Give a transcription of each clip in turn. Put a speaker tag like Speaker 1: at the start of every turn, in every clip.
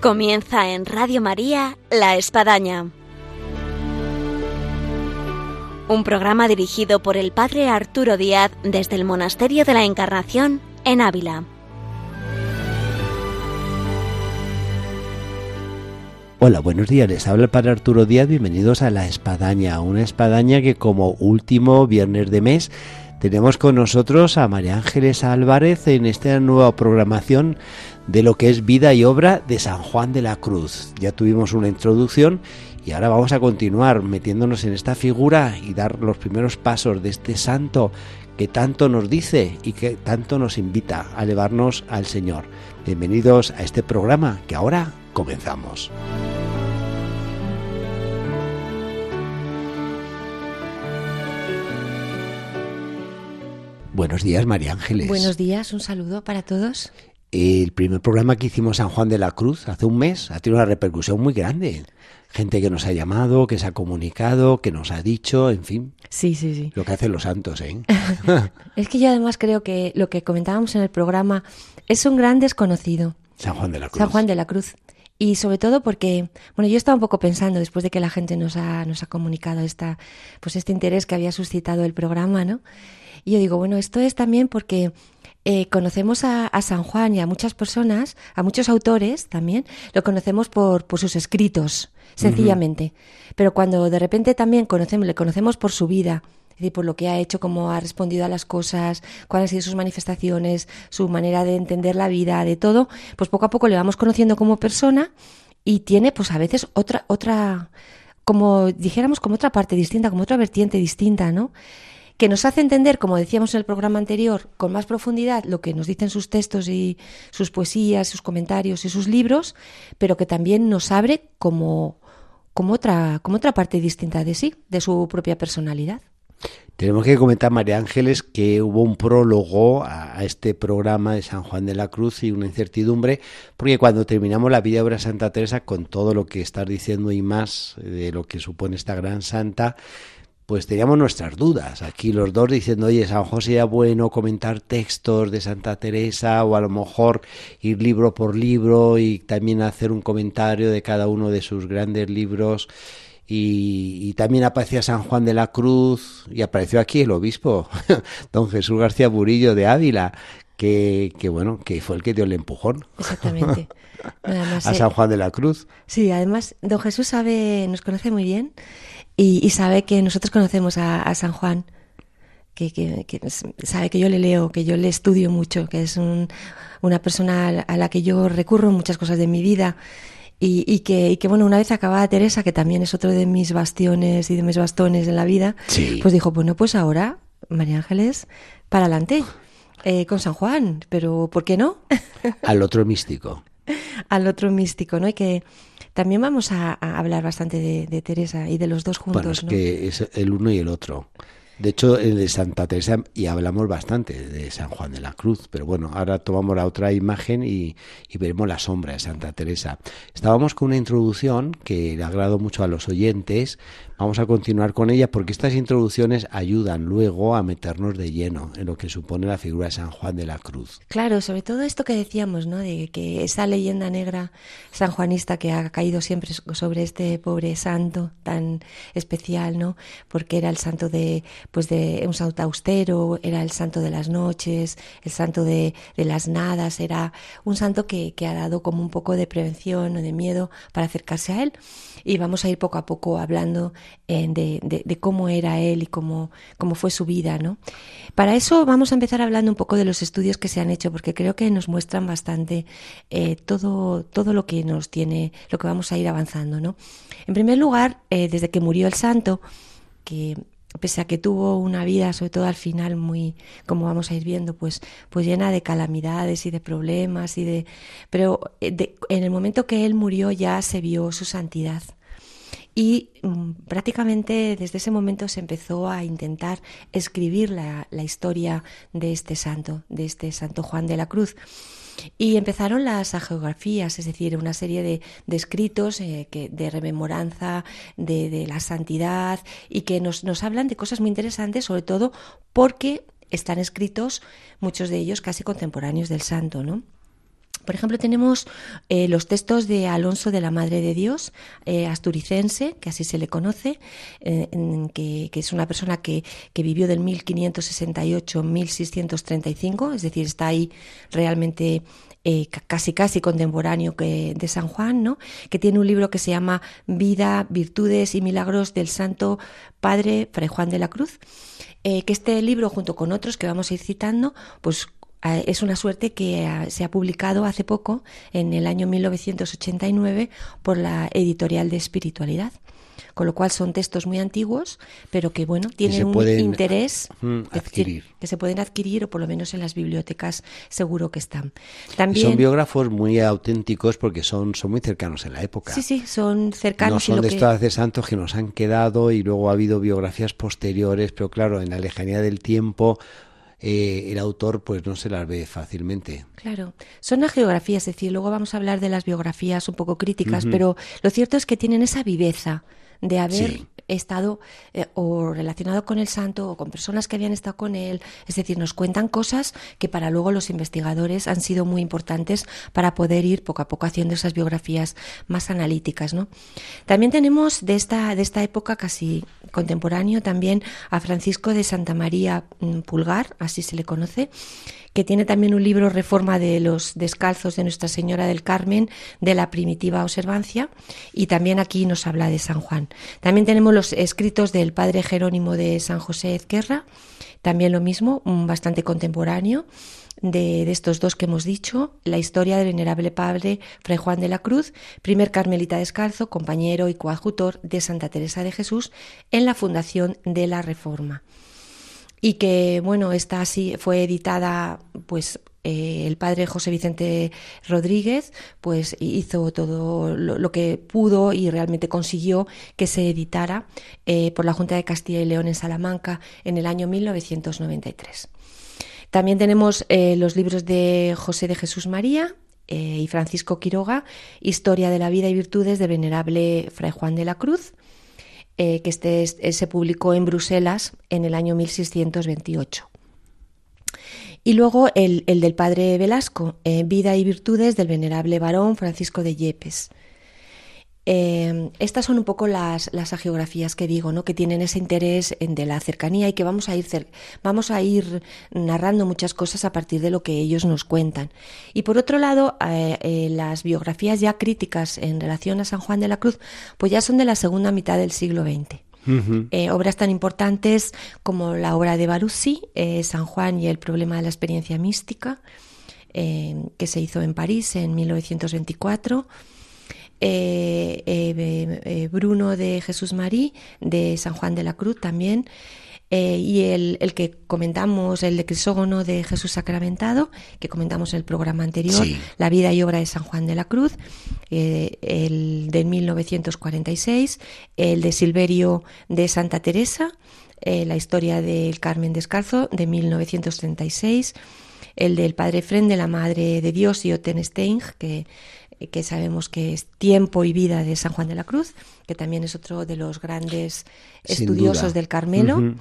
Speaker 1: Comienza en Radio María La Espadaña. Un programa dirigido por el Padre Arturo Díaz desde el Monasterio de la Encarnación en Ávila.
Speaker 2: Hola, buenos días. Les habla el Padre Arturo Díaz. Bienvenidos a La Espadaña, una espadaña que como último viernes de mes tenemos con nosotros a María Ángeles Álvarez en esta nueva programación de lo que es vida y obra de San Juan de la Cruz. Ya tuvimos una introducción y ahora vamos a continuar metiéndonos en esta figura y dar los primeros pasos de este santo que tanto nos dice y que tanto nos invita a elevarnos al Señor. Bienvenidos a este programa que ahora comenzamos. Buenos días, María Ángeles.
Speaker 3: Buenos días, un saludo para todos.
Speaker 2: El primer programa que hicimos San Juan de la Cruz hace un mes ha tenido una repercusión muy grande. Gente que nos ha llamado, que se ha comunicado, que nos ha dicho, en fin.
Speaker 3: Sí, sí, sí.
Speaker 2: Lo que hacen los santos, ¿eh?
Speaker 3: es que yo además creo que lo que comentábamos en el programa es un gran desconocido.
Speaker 2: San Juan de la Cruz.
Speaker 3: San Juan de la Cruz. Y sobre todo porque, bueno, yo estaba un poco pensando después de que la gente nos ha, nos ha comunicado esta, pues este interés que había suscitado el programa, ¿no? Y yo digo, bueno, esto es también porque eh, conocemos a, San Juan y a muchas personas, a muchos autores también, lo conocemos por, por sus escritos, sencillamente. Pero cuando de repente también conocemos, le conocemos por su vida, es decir, por lo que ha hecho, cómo ha respondido a las cosas, cuáles han sido sus manifestaciones, su manera de entender la vida, de todo, pues poco a poco le vamos conociendo como persona y tiene pues a veces otra, otra, como dijéramos, como otra parte distinta, como otra vertiente distinta, ¿no? Que nos hace entender, como decíamos en el programa anterior, con más profundidad lo que nos dicen sus textos y sus poesías, sus comentarios y sus libros, pero que también nos abre como, otra, parte distinta de sí, de su propia personalidad.
Speaker 2: Tenemos que comentar, María Ángeles, que hubo un prólogo a, este programa de San Juan de la Cruz y una incertidumbre, porque cuando terminamos la vida obra de Santa Teresa, con todo lo que estás diciendo y más de lo que supone esta gran santa, pues teníamos nuestras dudas. Aquí los dos diciendo, oye, San José era bueno comentar textos de Santa Teresa o a lo mejor ir libro por libro y también hacer un comentario de cada uno de sus grandes libros. Y, también aparecía San Juan de la Cruz y apareció aquí el obispo, don Jesús García Burillo de Ávila, que, que, bueno, que fue el que dio el empujón.
Speaker 3: Exactamente.
Speaker 2: a San Juan de la Cruz.
Speaker 3: Sí, además, don Jesús sabe, nos conoce muy bien y, sabe que nosotros conocemos a, San Juan, que, sabe que yo le leo, que yo le estudio mucho, que es una persona a la que yo recurro en muchas cosas de mi vida. Y, que, bueno, una vez acabada Teresa, que también es otro de mis bastiones y de mis bastones en la vida, pues dijo, bueno, pues ahora, María Ángeles, para adelante, eh, con San Juan, pero ¿por qué no?
Speaker 2: Al otro místico.
Speaker 3: Al otro místico, ¿no? Y que, también vamos a, hablar bastante de, Teresa y de los dos juntos.
Speaker 2: Bueno, es que es el uno y el otro. De hecho, el de Santa Teresa, y hablamos bastante de San Juan de la Cruz, pero bueno, ahora tomamos la otra imagen y, y, veremos la sombra de Santa Teresa. Estábamos con una introducción que le agradó mucho a los oyentes, Vamos a continuar con ella porque estas introducciones ayudan luego a meternos de lleno en lo que supone la figura de San Juan de la Cruz.
Speaker 3: Claro, sobre todo esto que decíamos, ¿no? De que esa leyenda negra sanjuanista que ha caído siempre sobre este pobre santo tan especial, ¿no? Porque era el santo de, pues de un santo austero, era el santo de las noches, el santo de, de las nadas, era un santo que, que ha dado como un poco de prevención o de miedo para acercarse a él. Y vamos a ir poco a poco hablando de, cómo era él y cómo, cómo fue su vida, ¿no? Para eso vamos a empezar hablando un poco de los estudios que se han hecho, porque creo que nos muestran bastante eh, todo, todo lo que nos tiene, lo que vamos a ir avanzando, ¿no? En primer lugar, eh, desde que murió el santo, que pese a que tuvo una vida, sobre todo al final, muy, como vamos a ir viendo, pues, pues llena de calamidades y de problemas y de, pero eh, en el momento que él murió ya se vio su santidad y mm, prácticamente desde ese momento se empezó a intentar escribir la, historia de este santo, de este santo Juan de la Cruz. Y empezaron las geografías, es decir, una serie de, escritos eh, de rememoranza de, la santidad y que nos, nos hablan de cosas muy interesantes, sobre todo porque están escritos muchos de ellos casi contemporáneos del santo, ¿no? Por ejemplo, tenemos eh, los textos de Alonso de la Madre de Dios, eh, asturicense, que así se le conoce, eh, que, es una persona que, vivió del 1568 1635, es decir, está ahí realmente casi casi contemporáneo que, de San Juan, ¿no? que tiene un libro que se llama Vida, Virtudes y Milagros del Santo Padre Fray Juan de la Cruz, que este libro, junto con otros que vamos a ir citando, pues es una suerte que se ha publicado hace poco, en el año 1989, por la editorial de espiritualidad. Con lo cual son textos muy antiguos, pero que bueno, tienen un interés
Speaker 2: mm, adquirir.
Speaker 3: que se pueden adquirir o por lo menos en las bibliotecas seguro que están. También
Speaker 2: son biógrafos muy auténticos porque son, son muy cercanos en la época.
Speaker 3: Sí, sí, son cercanos.
Speaker 2: No son de estos de santos que nos han quedado y luego ha habido biografías posteriores, pero claro, en la lejanía del tiempo eh, el autor pues no se las ve fácilmente.
Speaker 3: Claro, son geografías, es decir, luego vamos a hablar de las biografías un poco críticas, pero lo cierto es que tienen esa viveza de haber estado eh, o relacionado con el santo o con personas que habían estado con él. Es decir, nos cuentan cosas que para luego los investigadores han sido muy importantes para poder ir poco a poco haciendo esas biografías más analíticas. ¿no? También tenemos de esta, de esta época casi contemporáneo también a Francisco de Santa María mm, Pulgar, así se le conoce, que tiene también un libro Reforma de los Descalzos de Nuestra Señora del Carmen de la primitiva observancia y también aquí nos habla de San Juan. También tenemos los escritos del padre Jerónimo de San José Ezquerra, también lo mismo, bastante contemporáneo. De, estos dos que hemos dicho, la historia del venerable padre Fray Juan de la Cruz, primer carmelita descalzo, compañero y coadjutor de Santa Teresa de Jesús en la fundación de la Reforma y que bueno esta así fue editada pues eh, el padre José Vicente Rodríguez pues hizo todo lo, que pudo y realmente consiguió que se editara eh, por la Junta de Castilla y León en Salamanca en el año 1993. También tenemos eh, los libros de José de Jesús María y Francisco Quiroga, Historia de la vida y virtudes de venerable Fray Juan de la Cruz, eh, que este, eh, se publicó en Bruselas en el año 1628. Y luego el, del padre Velasco, eh, Vida y Virtudes del venerable varón Francisco de Yepes. Eh, estas son un poco las, las agiografías que digo, ¿no? que tienen ese interés en, de la cercanía y que vamos a, ir vamos a ir narrando muchas cosas a partir de lo que ellos nos cuentan. Y por otro lado, eh, eh, las biografías ya críticas en relación a San Juan de la Cruz, pues ya son de la segunda mitad del siglo XX. obras tan importantes como la obra de Barussi, San Juan y el problema de la experiencia mística, que se hizo en París en 1924. Eh, eh, eh, Bruno de Jesús Marí, de San Juan de la Cruz también, y el, que comentamos, el de Crisógono de Jesús Sacramentado, que comentamos en el programa anterior, La vida y obra de San Juan de la Cruz, el de 1946, el de Silverio de Santa Teresa, la historia del Carmen Descalzo de 1936, el del Padre Fren de la Madre de Dios y Ottenstein, que que sabemos que es Tiempo y Vida de San Juan de la Cruz, que también es otro de los grandes estudiosos del Carmelo.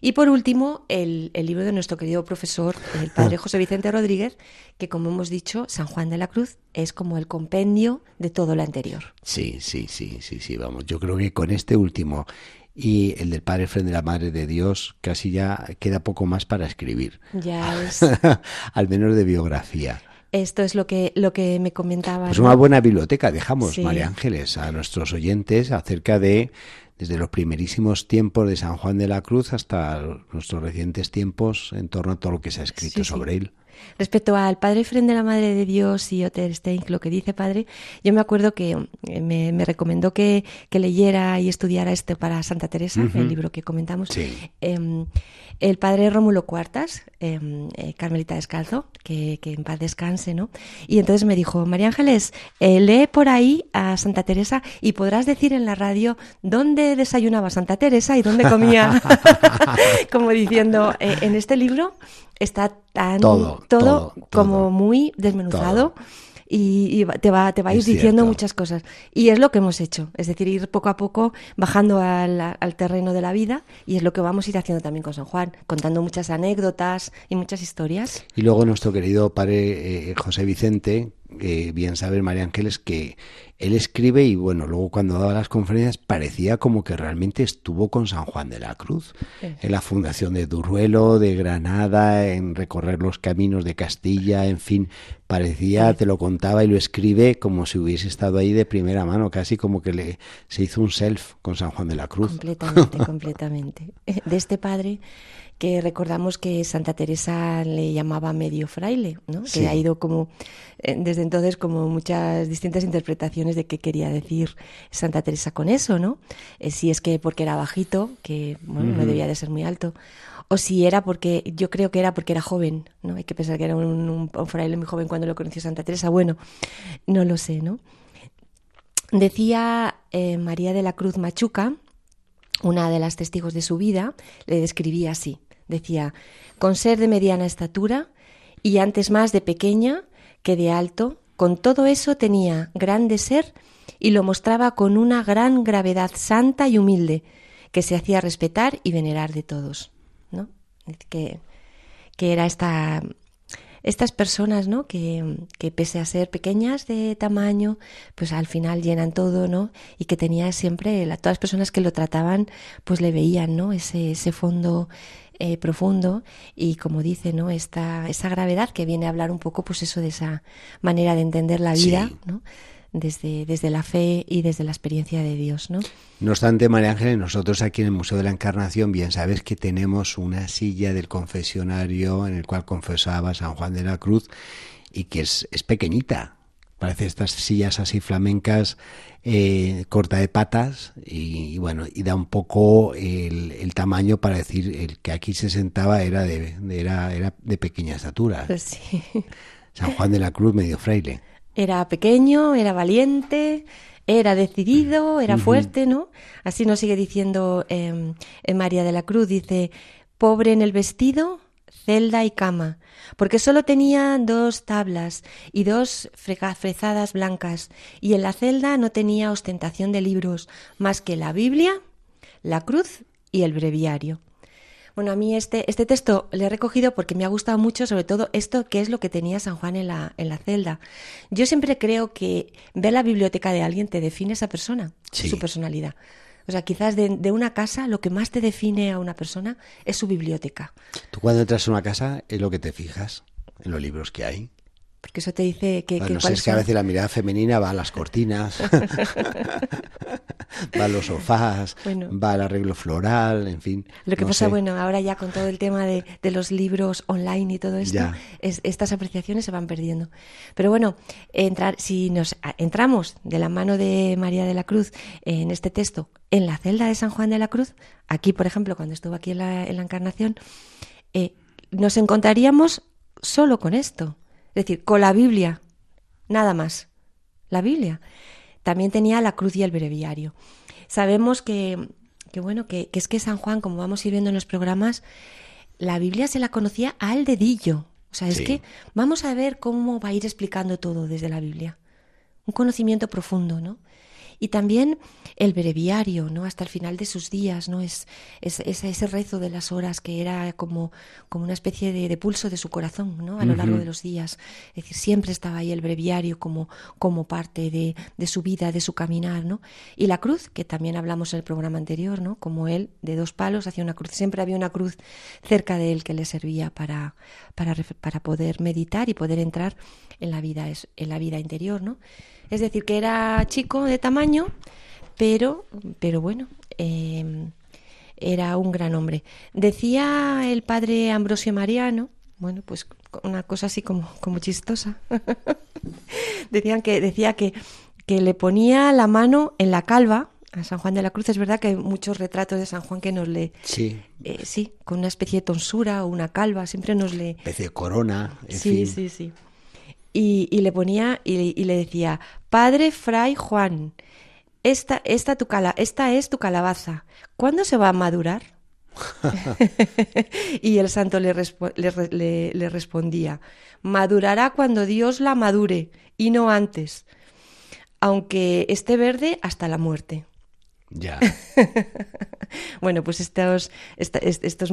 Speaker 3: Y por último, el, libro de nuestro querido profesor, el padre José Vicente Rodríguez, que como hemos dicho, San Juan de la Cruz es como el compendio de todo lo anterior.
Speaker 2: Sí, sí, sí, sí, sí, vamos. Yo creo que con este último y el del Padre Fren de la Madre de Dios, casi ya queda poco más para escribir.
Speaker 3: Ya es.
Speaker 2: Al menos de biografía.
Speaker 3: Esto es lo que, lo que me comentaba.
Speaker 2: Pues una buena biblioteca, dejamos, María Ángeles, a nuestros oyentes acerca de, desde los primerísimos tiempos de San Juan de la Cruz hasta nuestros recientes tiempos en torno a todo lo que se ha escrito sobre él.
Speaker 3: Respecto al Padre Fren de la Madre de Dios y Otterstein, lo que dice Padre, yo me acuerdo que eh, me, recomendó que, leyera y estudiara este para Santa Teresa, el libro que comentamos. Em, el Padre Rómulo Cuartas, em, eh, Carmelita Descalzo, que, en paz descanse, ¿no? Y entonces me dijo, María Ángeles, eh, lee por ahí a Santa Teresa y podrás decir en la radio dónde desayunaba Santa Teresa y dónde comía, como diciendo, en este libro está tan todo, todo, como muy desmenuzado. Y, te va, te va a ir diciendo muchas cosas. Y es lo que hemos hecho, es decir, ir poco a poco bajando al, terreno de la vida y es lo que vamos a ir haciendo también con San Juan, contando muchas anécdotas y muchas historias.
Speaker 2: Y luego nuestro querido padre eh, José Vicente, eh, bien sabe María Ángeles que él escribe y bueno, luego cuando daba las conferencias parecía como que realmente estuvo con San Juan de la Cruz, en la fundación de Duruelo, de Granada, en recorrer los caminos de Castilla, en fin, parecía, te lo contaba y lo escribe como si hubiese estado ahí de primera mano, casi como que le se hizo un self con San Juan de la Cruz.
Speaker 3: Completamente, completamente. De este padre que recordamos que Santa Teresa le llamaba medio fraile, ¿no? que ha ido como eh, desde entonces como muchas distintas interpretaciones de qué quería decir Santa Teresa con eso, ¿no? Eh, si es que porque era bajito, que bueno, no debía de ser muy alto, o si era porque, yo creo que era porque era joven, ¿no? Hay que pensar que era un, fraile muy joven cuando lo conoció Santa Teresa, bueno, no lo sé, ¿no? Decía eh, María de la Cruz Machuca, una de las testigos de su vida, le describía así. Decía, con ser de mediana estatura y antes más de pequeña que de alto, con todo eso tenía grande ser y lo mostraba con una gran gravedad santa y humilde, que se hacía respetar y venerar de todos. ¿no? Que, que era esta, estas personas, ¿no? Que, que, pese a ser pequeñas de tamaño, pues al final llenan todo, ¿no? Y que tenía siempre, la, todas las personas que lo trataban, pues le veían, ¿no? Ese, ese fondo eh, profundo y como dice, ¿no? Esta, esa gravedad que viene a hablar un poco, pues eso de esa manera de entender la vida, ¿no? Desde, desde la fe y desde la experiencia de Dios, ¿no?
Speaker 2: No obstante, María Ángeles, nosotros aquí en el Museo de la Encarnación, bien sabes que tenemos una silla del confesionario en el cual confesaba San Juan de la Cruz y que es, es pequeñita, parece estas sillas así flamencas eh, corta de patas y, bueno y da un poco el, tamaño para decir el que aquí se sentaba era de, era, era de pequeña estatura.
Speaker 3: Pues
Speaker 2: San Juan de la Cruz medio fraile.
Speaker 3: Era pequeño era valiente era decidido era fuerte no así nos sigue diciendo eh, en María de la Cruz dice pobre en el vestido celda y cama, porque solo tenía dos tablas y dos frezadas blancas, y en la celda no tenía ostentación de libros más que la Biblia, la cruz y el breviario. Bueno, a mí este, este texto le he recogido porque me ha gustado mucho, sobre todo esto que es lo que tenía San Juan en la, en la celda. Yo siempre creo que ver la biblioteca de alguien te define esa persona, su personalidad. O sea, quizás de, una casa lo que más te define a una persona es su biblioteca.
Speaker 2: Tú cuando entras a una casa es lo que te fijas en los libros que hay.
Speaker 3: Porque eso te dice que...
Speaker 2: no sé, es que a veces la mirada femenina va a las cortinas, va a los sofás, va al arreglo floral, en fin.
Speaker 3: Lo que pasa, bueno, ahora ya con todo el tema de, los libros online y todo esto, estas apreciaciones se van perdiendo. Pero bueno, entrar, si nos entramos de la mano de María de la Cruz en este texto, en la celda de San Juan de la Cruz, aquí, por ejemplo, cuando estuvo aquí en la, Encarnación, eh, nos encontraríamos solo con esto es decir, con la Biblia, nada más. La Biblia. También tenía la cruz y el breviario. Sabemos que, que bueno, que, es que San Juan, como vamos a ir viendo en los programas, la Biblia se la conocía al dedillo. O sea, es que vamos a ver cómo va a ir explicando todo desde la Biblia. Un conocimiento profundo, ¿no? Y también el breviario, ¿no? Hasta el final de sus días, ¿no? Es, es, ese rezo de las horas que era como, como una especie de, pulso de su corazón, ¿no? A lo largo de los días. Es decir, siempre estaba ahí el breviario como, como parte de, de, su vida, de su caminar, ¿no? Y la cruz, que también hablamos en el programa anterior, ¿no? Como él, de dos palos, hacía una cruz. Siempre había una cruz cerca de él que le servía para, para, para poder meditar y poder entrar en la vida, en la vida interior, ¿no? Es decir, que era chico de tamaño, pero, pero bueno, em, era un gran hombre. Decía el padre Ambrosio Mariano, bueno, pues una cosa así como, como chistosa. Decían que, decía que, que le ponía la mano en la calva a San Juan de la Cruz. Es verdad que hay muchos retratos de San Juan que nos le...
Speaker 2: Sí.
Speaker 3: Eh, sí, con una especie de tonsura o una calva, siempre nos le...
Speaker 2: Especie de corona.
Speaker 3: sí, sí, sí y, le ponía y, le decía, Padre Fray Juan, esta, esta, tu cala, esta es tu calabaza, ¿cuándo se va a madurar? y el santo le, le, le, respondía, madurará cuando Dios la madure y no antes, aunque esté verde hasta la muerte.
Speaker 2: Ya.
Speaker 3: bueno, pues estos, estos,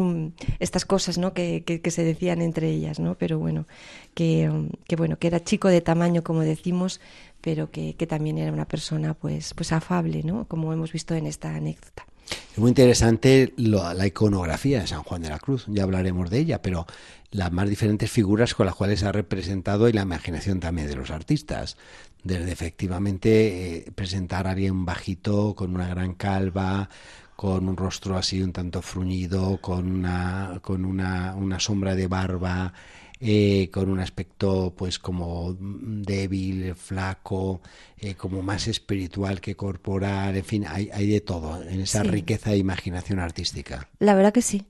Speaker 3: estas cosas ¿no? Que, que, se decían entre ellas, ¿no? Pero bueno, que, que, bueno, que era chico de tamaño, como decimos, pero que, que también era una persona pues, pues afable, ¿no? Como hemos visto en esta anécdota.
Speaker 2: Es muy interesante la iconografía de San Juan de la Cruz, ya hablaremos de ella, pero las más diferentes figuras con las cuales ha representado y la imaginación también de los artistas. Desde efectivamente eh, presentar a alguien bajito, con una gran calva, con un rostro así un tanto fruñido, con una, con una, una sombra de barba, eh, con un aspecto pues como débil, flaco, eh, como más espiritual que corporal, en fin, hay, hay de todo en esa riqueza de imaginación artística.
Speaker 3: La verdad que sí.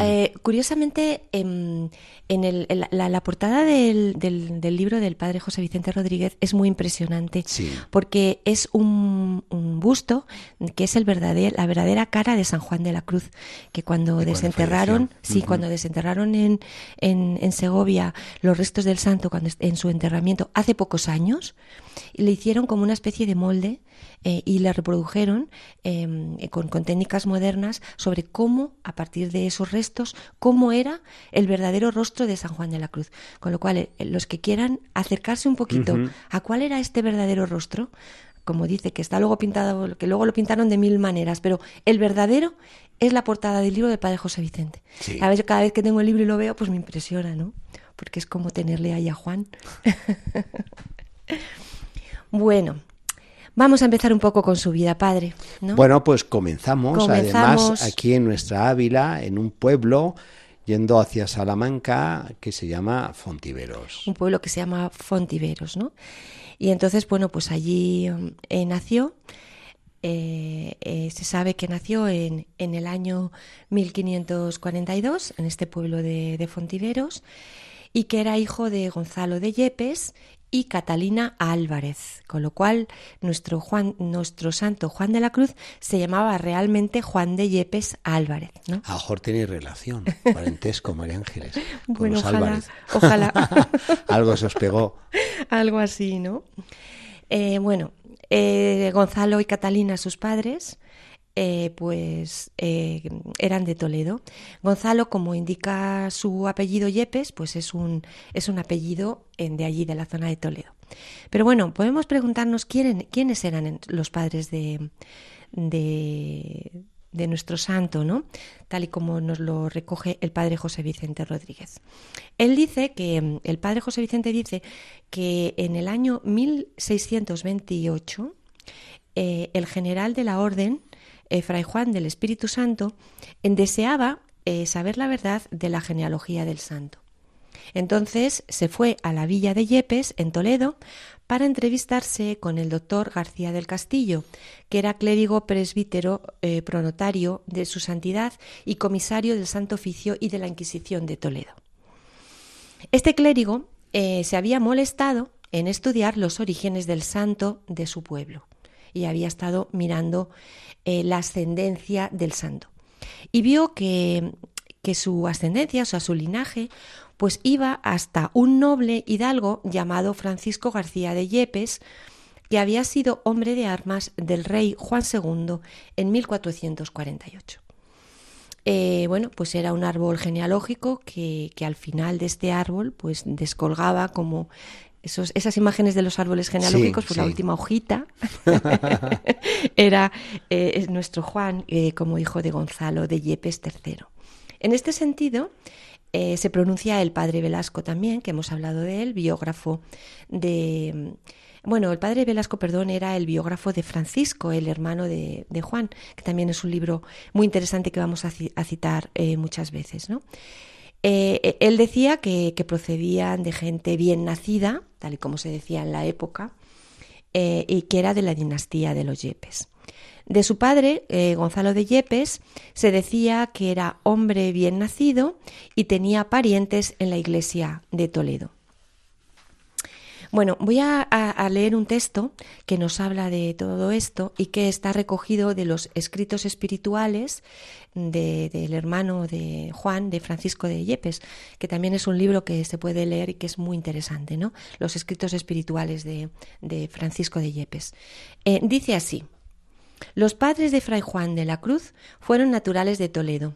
Speaker 3: Eh, curiosamente, em, en, el, la, portada del, del, libro del padre José Vicente Rodríguez es muy impresionante, porque es un, busto que es el verdadero, la verdadera cara de San Juan de la Cruz, que cuando desenterraron, sí, cuando desenterraron en, en, en, Segovia los restos del santo cuando en su enterramiento hace pocos años, le hicieron como una especie de molde eh, y la reprodujeron em, con, técnicas modernas sobre cómo, a partir de esos restos, cómo era el verdadero rostro de San Juan de la Cruz. Con lo cual, eh, los que quieran acercarse un poquito a cuál era este verdadero rostro, como dice, que está luego pintado, que luego lo pintaron de mil maneras, pero el verdadero es la portada del libro del padre José Vicente. A veces, cada vez que tengo el libro y lo veo, pues me impresiona, ¿no? Porque es como tenerle ahí a Juan. bueno, Vamos a empezar un poco con su vida, padre.
Speaker 2: Bueno, pues comenzamos, además aquí en nuestra Ávila, en un pueblo yendo hacia Salamanca que se llama Fontiveros.
Speaker 3: Un pueblo que se llama Fontiveros, ¿no? Y entonces, bueno, pues allí eh, nació. Eh, eh, se sabe que nació en, en, el año 1542 en este pueblo de, de Fontiveros y que era hijo de Gonzalo de Yepes y Catalina Álvarez, con lo cual nuestro Juan, nuestro santo Juan de la Cruz se llamaba realmente Juan de Yepes Álvarez, ¿no?
Speaker 2: A mejor tiene relación, parentesco, María Ángeles.
Speaker 3: bueno, ojalá, ojalá.
Speaker 2: Algo se os pegó.
Speaker 3: Algo así, ¿no? Eh, bueno, eh, Gonzalo y Catalina, sus padres, eh, pues eh, eran de Toledo. Gonzalo, como indica su apellido Yepes, pues es un, es un apellido de allí, de la zona de Toledo. Pero bueno, podemos preguntarnos quiénes eran los padres de, de, de nuestro santo, ¿no? Tal y como nos lo recoge el padre José Vicente Rodríguez. Él dice que, el padre José Vicente dice que en el año 1628 eh, el general de la orden eh, Fray Juan del Espíritu Santo deseaba eh, saber la verdad de la genealogía del santo. Entonces se fue a la villa de Yepes, en Toledo, para entrevistarse con el doctor García del Castillo, que era clérigo presbítero eh, pronotario de su santidad y comisario del Santo Oficio y de la Inquisición de Toledo. Este clérigo se había molestado en estudiar los orígenes del santo de su pueblo y había estado mirando eh, la ascendencia del santo. Y vio que, que su ascendencia, o sea, su linaje, pues iba hasta un noble hidalgo llamado Francisco García de Yepes, que había sido hombre de armas del rey Juan II en 1448. Eh, bueno, pues era un árbol genealógico que, que, al final de este árbol pues descolgaba como esas imágenes de los árboles genealógicos, pues la última hojita era eh, nuestro Juan eh, como hijo de Gonzalo de Yepes III. En este sentido, eh, se pronuncia el padre Velasco también, que hemos hablado de él, biógrafo de... Bueno, el padre Velasco, perdón, era el biógrafo de Francisco, el hermano de, Juan, que también es un libro muy interesante que vamos a, citar muchas veces, ¿no? Eh, él decía que, procedían de gente bien nacida, tal y como se decía en la época, eh, y que era de la dinastía de los Yepes. De su padre, eh, Gonzalo de Yepes, se decía que era hombre bien nacido y tenía parientes en la iglesia de Toledo. Bueno, voy a, leer un texto que nos habla de todo esto y que está recogido de los escritos espirituales del hermano de Juan, de Francisco de Yepes, que también es un libro que se puede leer y que es muy interesante, ¿no? Los escritos espirituales de, Francisco de Yepes. Eh, dice así, Los padres de Fray Juan de la Cruz fueron naturales de Toledo.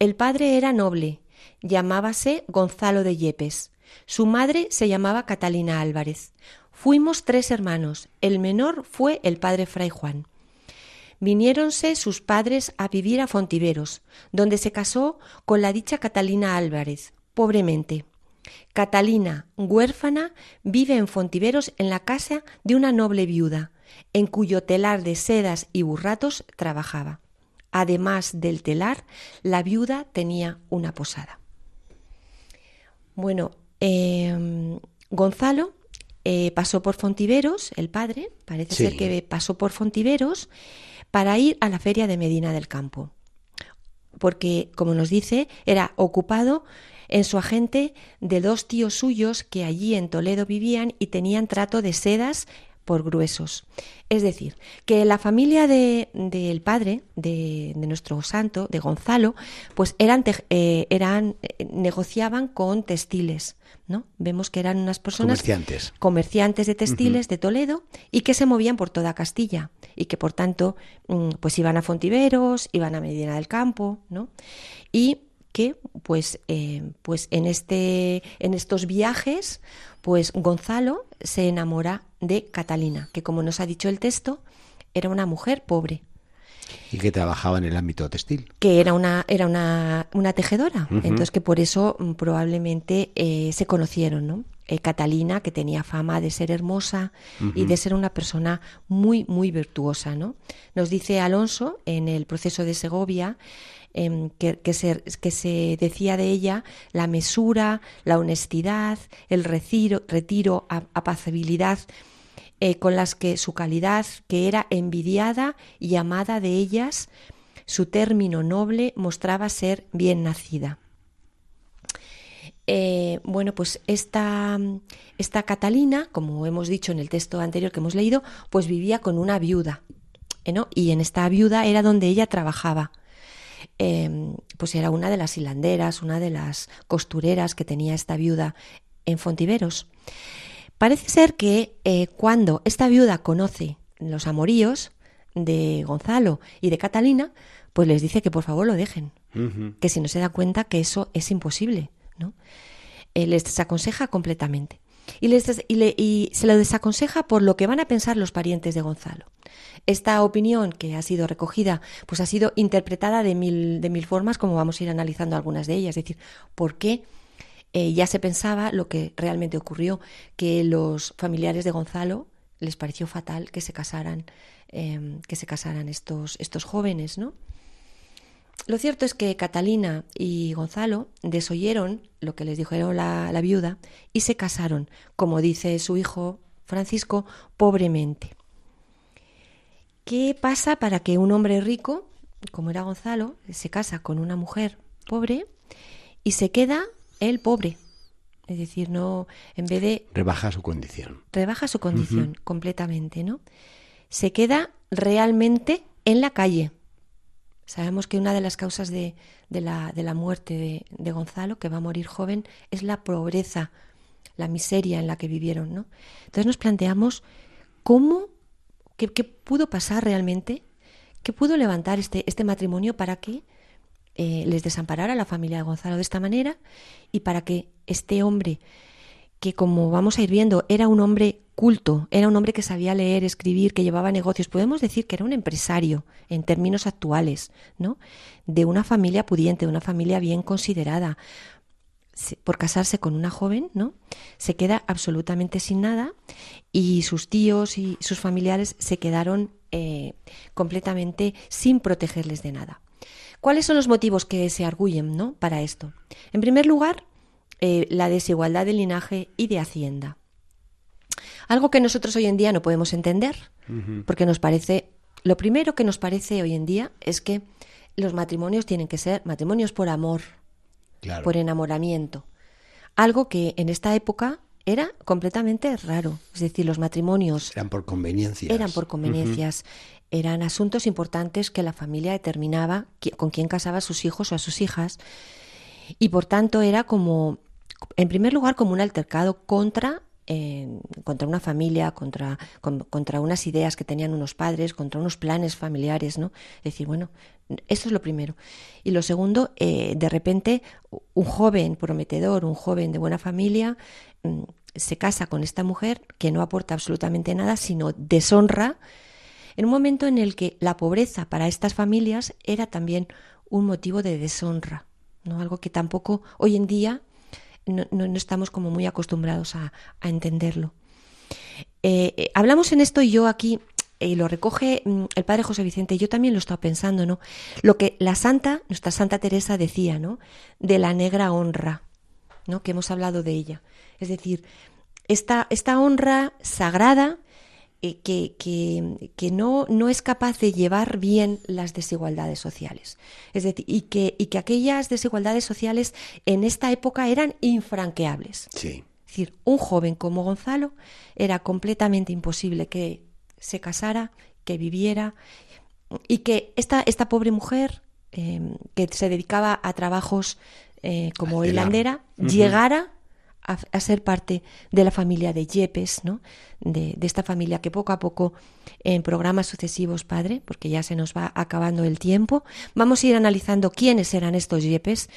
Speaker 3: El padre era noble, llamábase Gonzalo de Yepes. Su madre se llamaba Catalina Álvarez. Fuimos tres hermanos. El menor fue el padre Fray Juan. Viniéronse sus padres a vivir a Fontiveros, donde se casó con la dicha Catalina Álvarez, pobremente. Catalina, huérfana, vive en Fontiveros en la casa de una noble viuda, en cuyo telar de sedas y burratos trabajaba. Además del telar, la viuda tenía una posada. Bueno, em, Gonzalo eh, pasó por Fontiveros, el padre, parece ser que pasó por Fontiveros para ir a la feria de Medina del Campo. Porque, como nos dice, era ocupado en su agente de dos tíos suyos que allí en Toledo vivían y tenían trato de sedas por gruesos. Es decir, que la familia del de, padre, de, nuestro santo, de Gonzalo, pues eran, eh, eran eh, negociaban con textiles, ¿no? Vemos que eran unas personas
Speaker 2: comerciantes,
Speaker 3: comerciantes de textiles de Toledo y que se movían por toda Castilla y que por tanto mm, pues iban a Fontiveros, iban a Medina del Campo, ¿no? Y que pues, eh, pues en, este, en estos viajes, pues Gonzalo se enamora de Catalina, que como nos ha dicho el texto, era una mujer pobre.
Speaker 2: Y que trabajaba en el ámbito textil.
Speaker 3: Que era una, era una, una tejedora. Entonces que por eso mm, probablemente eh, se conocieron, ¿no? Eh, Catalina, que tenía fama de ser hermosa y de ser una persona muy, muy virtuosa, ¿no? Nos dice Alonso en el proceso de Segovia Em, que, se, que, se, decía de ella la mesura, la honestidad, el retiro, retiro apacibilidad, eh, con las que su calidad, que era envidiada y amada de ellas, su término noble mostraba ser bien nacida. Eh, bueno, pues esta, esta Catalina, como hemos dicho en el texto anterior que hemos leído, pues vivía con una viuda, ¿eh? ¿no? Y en esta viuda era donde ella trabajaba. Em, pues era una de las hilanderas, una de las costureras que tenía esta viuda en Fontiveros. Parece ser que eh, cuando esta viuda conoce los amoríos de Gonzalo y de Catalina, pues les dice que por favor lo dejen, que si no se da cuenta que eso es imposible, ¿no? Eh, les desaconseja completamente. Y, les y se lo desaconseja por lo que van a pensar los parientes de Gonzalo. Esta opinión que ha sido recogida, pues ha sido interpretada de mil, de mil formas, como vamos a ir analizando algunas de ellas. Es decir, ¿por qué eh, ya se pensaba lo que realmente ocurrió? Que los familiares de Gonzalo les pareció fatal que se casaran, em, que se casaran estos, estos jóvenes, ¿no? Lo cierto es que Catalina y Gonzalo desoyeron lo que les dijeron la, la viuda y se casaron, como dice su hijo Francisco, pobremente. ¿Qué pasa para que un hombre rico, como era Gonzalo, se casa con una mujer pobre y se queda él pobre? Es decir, no, en vez de...
Speaker 2: Rebaja su condición.
Speaker 3: Rebaja su condición completamente, ¿no? Se queda realmente en la calle. Sabemos que una de las causas de, la, muerte de, de, Gonzalo, que va a morir joven, es la pobreza, la miseria en la que vivieron, ¿no? Entonces nos planteamos cómo ¿Qué, pudo pasar realmente? ¿Qué pudo levantar este, este matrimonio para que eh, les desamparara la familia de Gonzalo de esta manera y para que este hombre, que como vamos a ir viendo, era un hombre culto, era un hombre que sabía leer, escribir, que llevaba negocios, podemos decir que era un empresario en términos actuales, ¿no? De una familia pudiente, de una familia bien considerada, por casarse con una joven, ¿no? Se queda absolutamente sin nada y sus tíos y sus familiares se quedaron eh, completamente sin protegerles de nada. ¿Cuáles son los motivos que se arguyen ¿no? para esto? En primer lugar, eh, la desigualdad de linaje y de hacienda. Algo que nosotros hoy en día no podemos entender, porque nos parece, lo primero que nos parece hoy en día es que los matrimonios tienen que ser matrimonios por amor, por enamoramiento. Algo que en esta época era completamente raro. Es decir, los matrimonios...
Speaker 2: Eran por conveniencias.
Speaker 3: Eran por conveniencias. Eran asuntos importantes que la familia determinaba con quién casaba a sus hijos o a sus hijas. Y por tanto era como, en primer lugar, como un altercado contra contra una familia, contra, contra unas ideas que tenían unos padres, contra unos planes familiares, ¿no? Es decir, bueno, eso es lo primero. Y lo segundo, eh, de repente, un joven prometedor, un joven de buena familia, mm, se casa con esta mujer que no aporta absolutamente nada, sino deshonra, en un momento en el que la pobreza para estas familias era también un motivo de deshonra, ¿no? Algo que tampoco hoy en día no, no, estamos como muy acostumbrados a, entenderlo. Eh, eh, hablamos en esto y yo aquí, y lo recoge mm, el padre José Vicente, yo también lo estaba pensando, ¿no? Lo que la santa, nuestra Santa Teresa decía, ¿no? De la negra honra, ¿no? Que hemos hablado de ella. Es decir, esta, esta honra sagrada eh, que, que, no, no, es capaz de llevar bien las desigualdades sociales. Es decir, y que, y que aquellas desigualdades sociales en esta época eran infranqueables.
Speaker 2: Sí.
Speaker 3: Es decir, un joven como Gonzalo era completamente imposible que se casara, que viviera, y que esta, esta pobre mujer em, que se dedicaba a trabajos eh, como hilandera, llegara a, ser parte de la familia de Yepes, ¿no? De, esta familia que poco a poco en programas sucesivos, padre, porque ya se nos va acabando el tiempo, vamos a ir analizando quiénes eran estos Yepes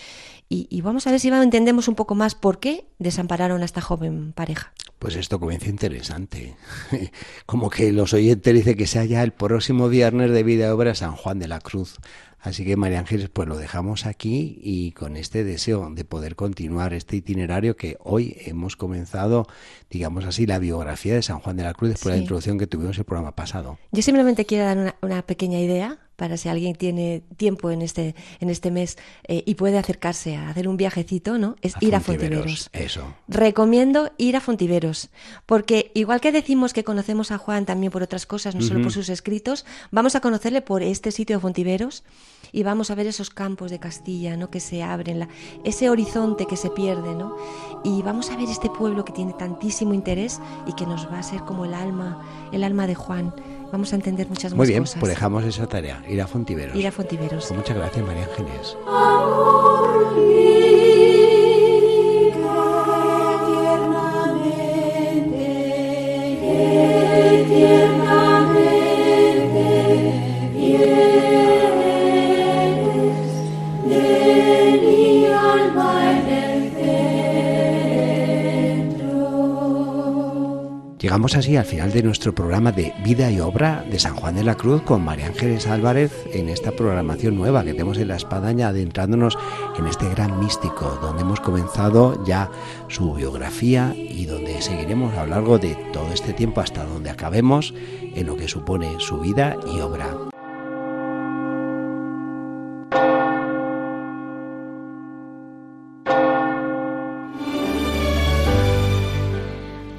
Speaker 3: y, vamos a ver si entendemos un poco más por qué desampararon a esta joven pareja.
Speaker 2: Pues esto comienza interesante. Como que los oyentes dicen que sea ya el próximo viernes de vida obra San Juan de la Cruz. Así que María Ángeles, pues lo dejamos aquí y con este deseo de poder continuar este itinerario que hoy hemos comenzado, digamos así, la biografía de San Juan de la Cruz después de la introducción que tuvimos el programa pasado.
Speaker 3: Yo simplemente quiero dar una pequeña idea para si alguien tiene tiempo en este, en este mes eh, y puede acercarse a hacer un viajecito, ¿no? Es ir a Fontiveros.
Speaker 2: Eso.
Speaker 3: Recomiendo ir a Fontiveros, porque igual que decimos que conocemos a Juan también por otras cosas, no solo por sus escritos, vamos a conocerle por este sitio de Fontiveros y vamos a ver esos campos de Castilla, ¿no? Que se abren, la, ese horizonte que se pierde, ¿no? Y vamos a ver este pueblo que tiene tantísimo interés y que nos va a ser como el alma, el alma de Juan vamos a entender muchas
Speaker 2: Muy
Speaker 3: bien,
Speaker 2: pues dejamos esa tarea, ir a Fontiveros.
Speaker 3: Ir a Fontiveros.
Speaker 2: Pues muchas gracias, María Ángeles. Llegamos así al final de nuestro programa de Vida y Obra de San Juan de la Cruz con María Ángeles Álvarez en esta programación nueva que tenemos en la espadaña adentrándonos en este gran místico donde hemos comenzado ya su biografía y donde seguiremos a lo largo de todo este tiempo hasta donde acabemos en lo que supone su vida y obra.